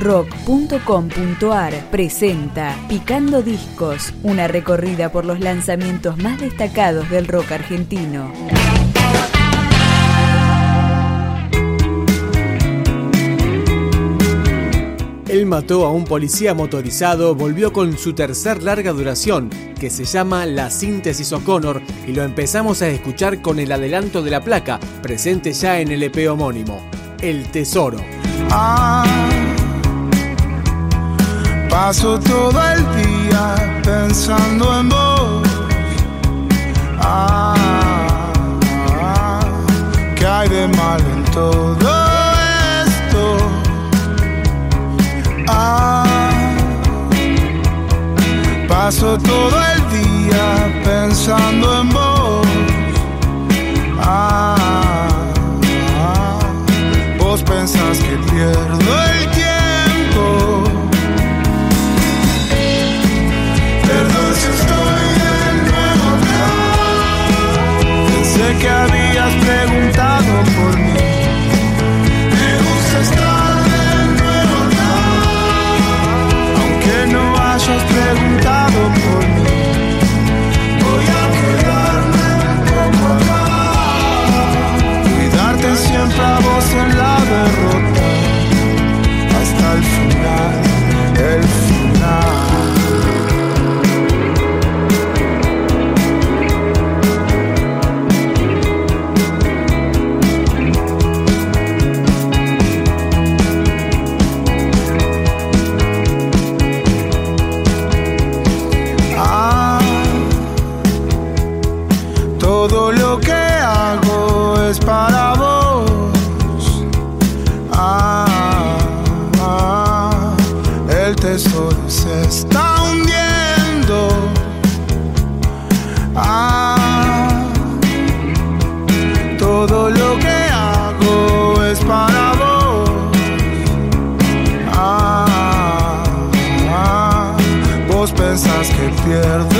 rock.com.ar presenta Picando Discos, una recorrida por los lanzamientos más destacados del rock argentino. Él mató a un policía motorizado, volvió con su tercer larga duración, que se llama La Síntesis O'Connor, y lo empezamos a escuchar con el adelanto de la placa, presente ya en el EP homónimo, El Tesoro. Ah, paso todo el día pensando en vos. Ah, ¿qué hay de mal en todo esto? Ah, paso todo el día pensando en vos. Pierdo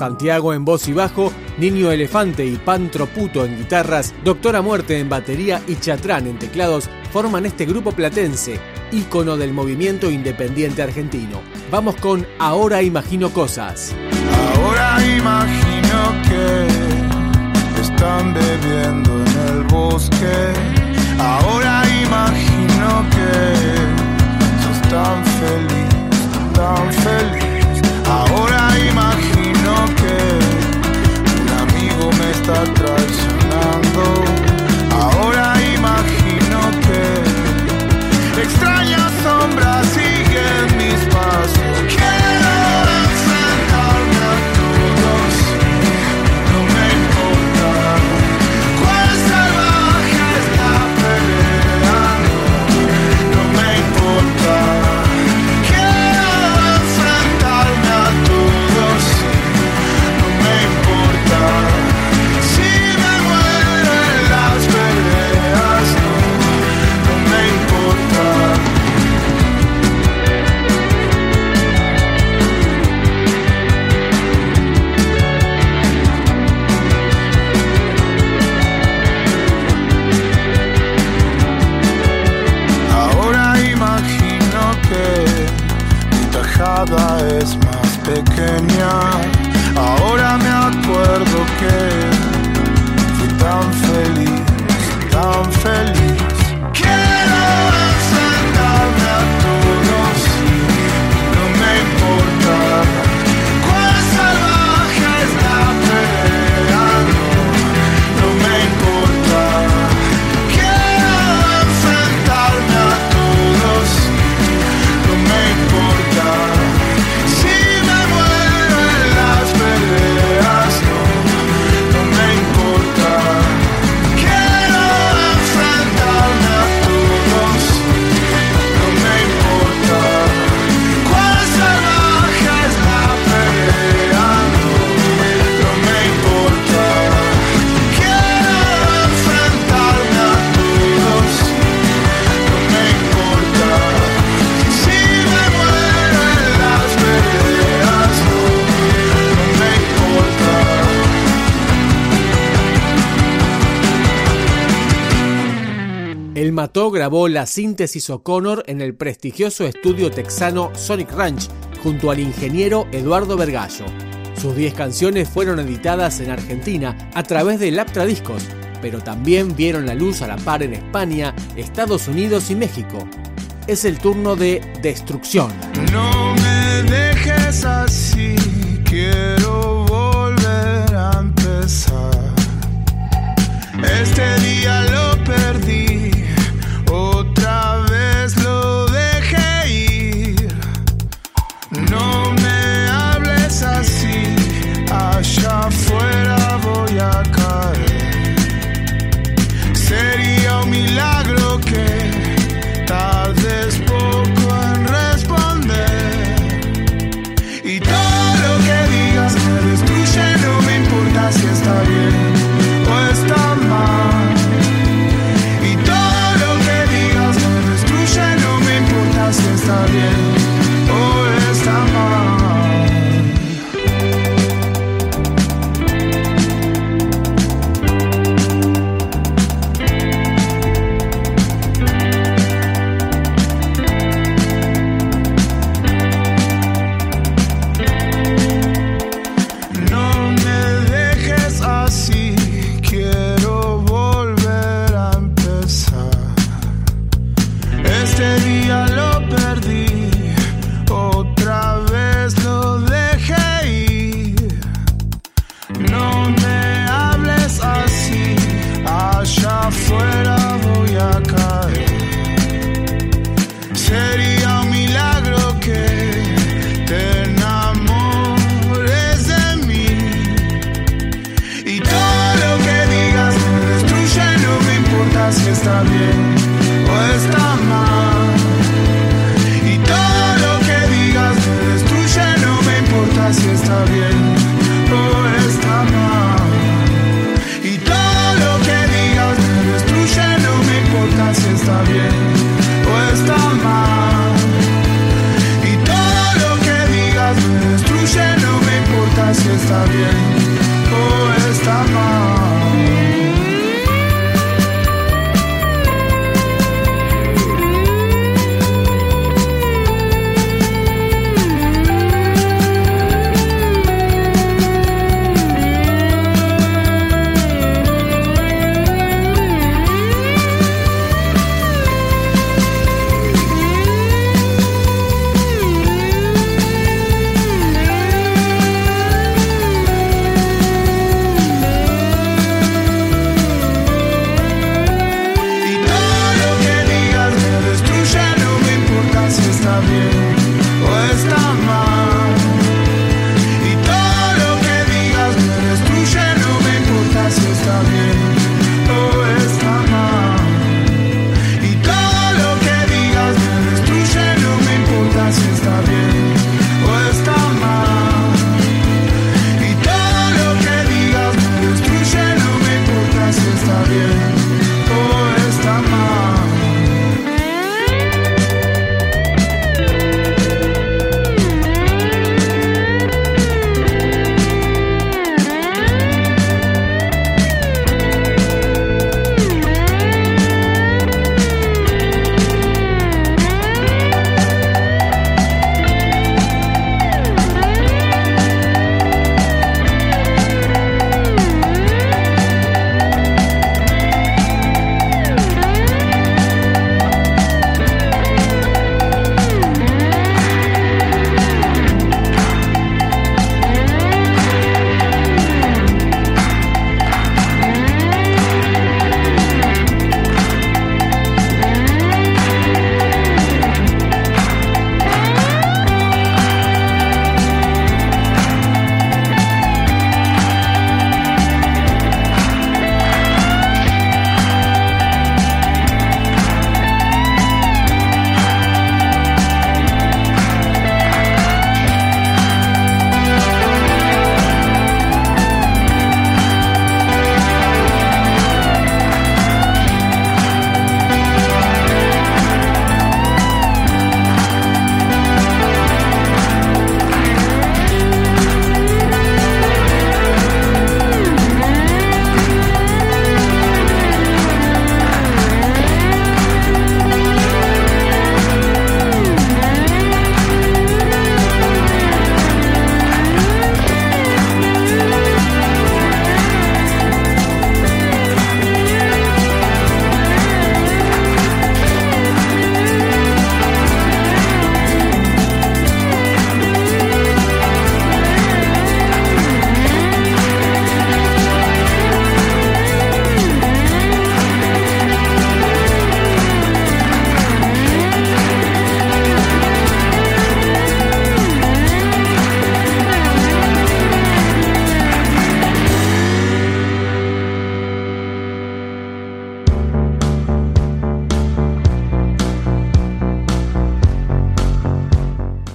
Santiago en voz y bajo, Niño Elefante y Pantro Puto en guitarras, Doctora Muerte en batería y Chatrán en teclados forman este grupo platense, ícono del movimiento independiente argentino. Vamos con Ahora Imagino Cosas. Ahora imagino que están bebiendo en el bosque. Ahora imagino que girl. La síntesis O'Connor en el prestigioso estudio texano Sonic Ranch junto al ingeniero Eduardo Vergallo. Sus 10 canciones fueron editadas en Argentina a través de Laptra Discos, pero también vieron la luz a la par en España, Estados Unidos y México. Es el turno de Destrucción. No me dejes así, quiero volver a empezar. Este día lo perdí, está bien.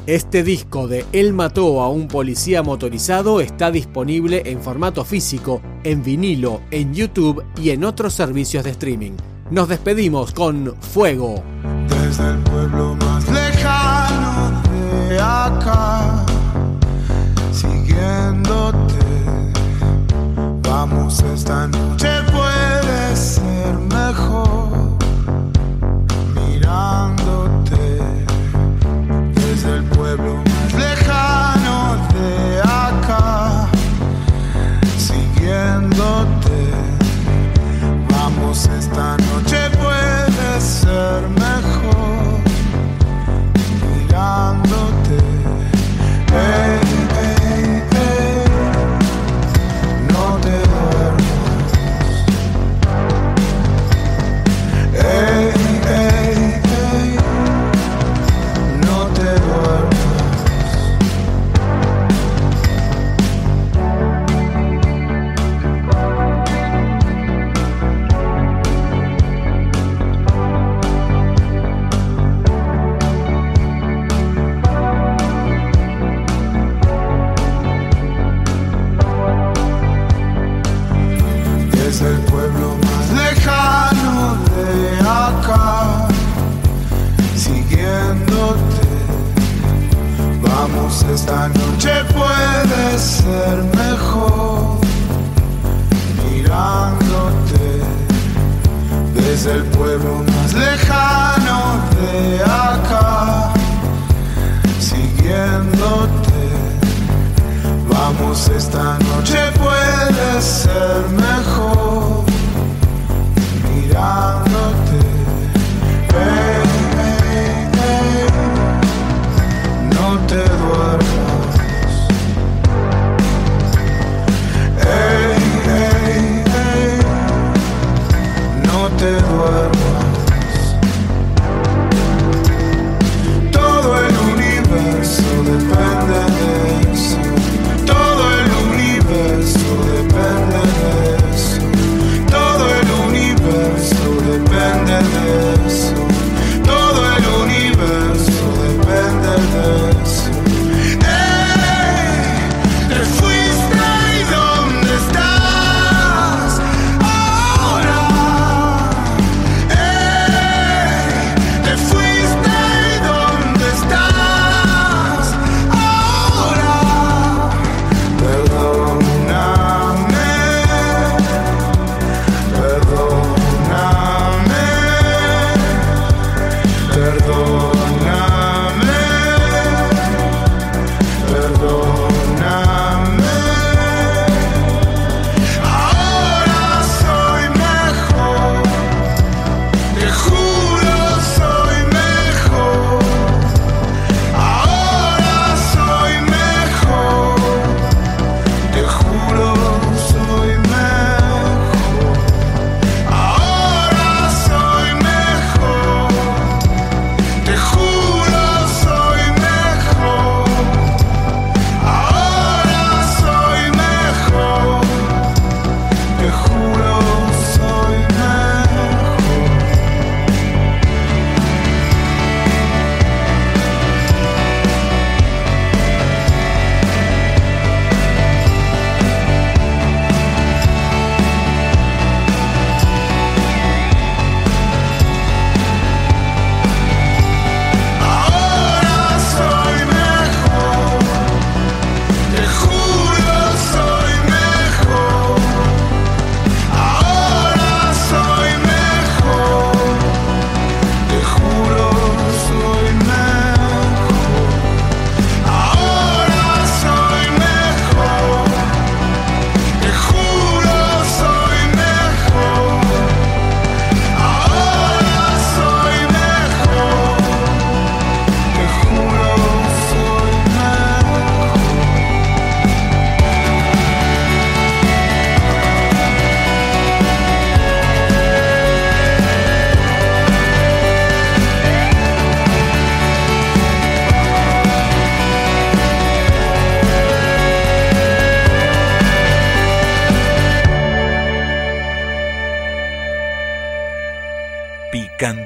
Este disco de Él mató a un policía motorizado está disponible en formato físico, en vinilo, en YouTube y en otros servicios de streaming. Nos despedimos con Fuego. Desde el pueblo más lejano de acá, siguiéndote, vamos esta noche puede ser mejor. Mirando el pueblo más lejano de acá. Siguiéndote, vamos esta noche puede ser mejor. Mirándote.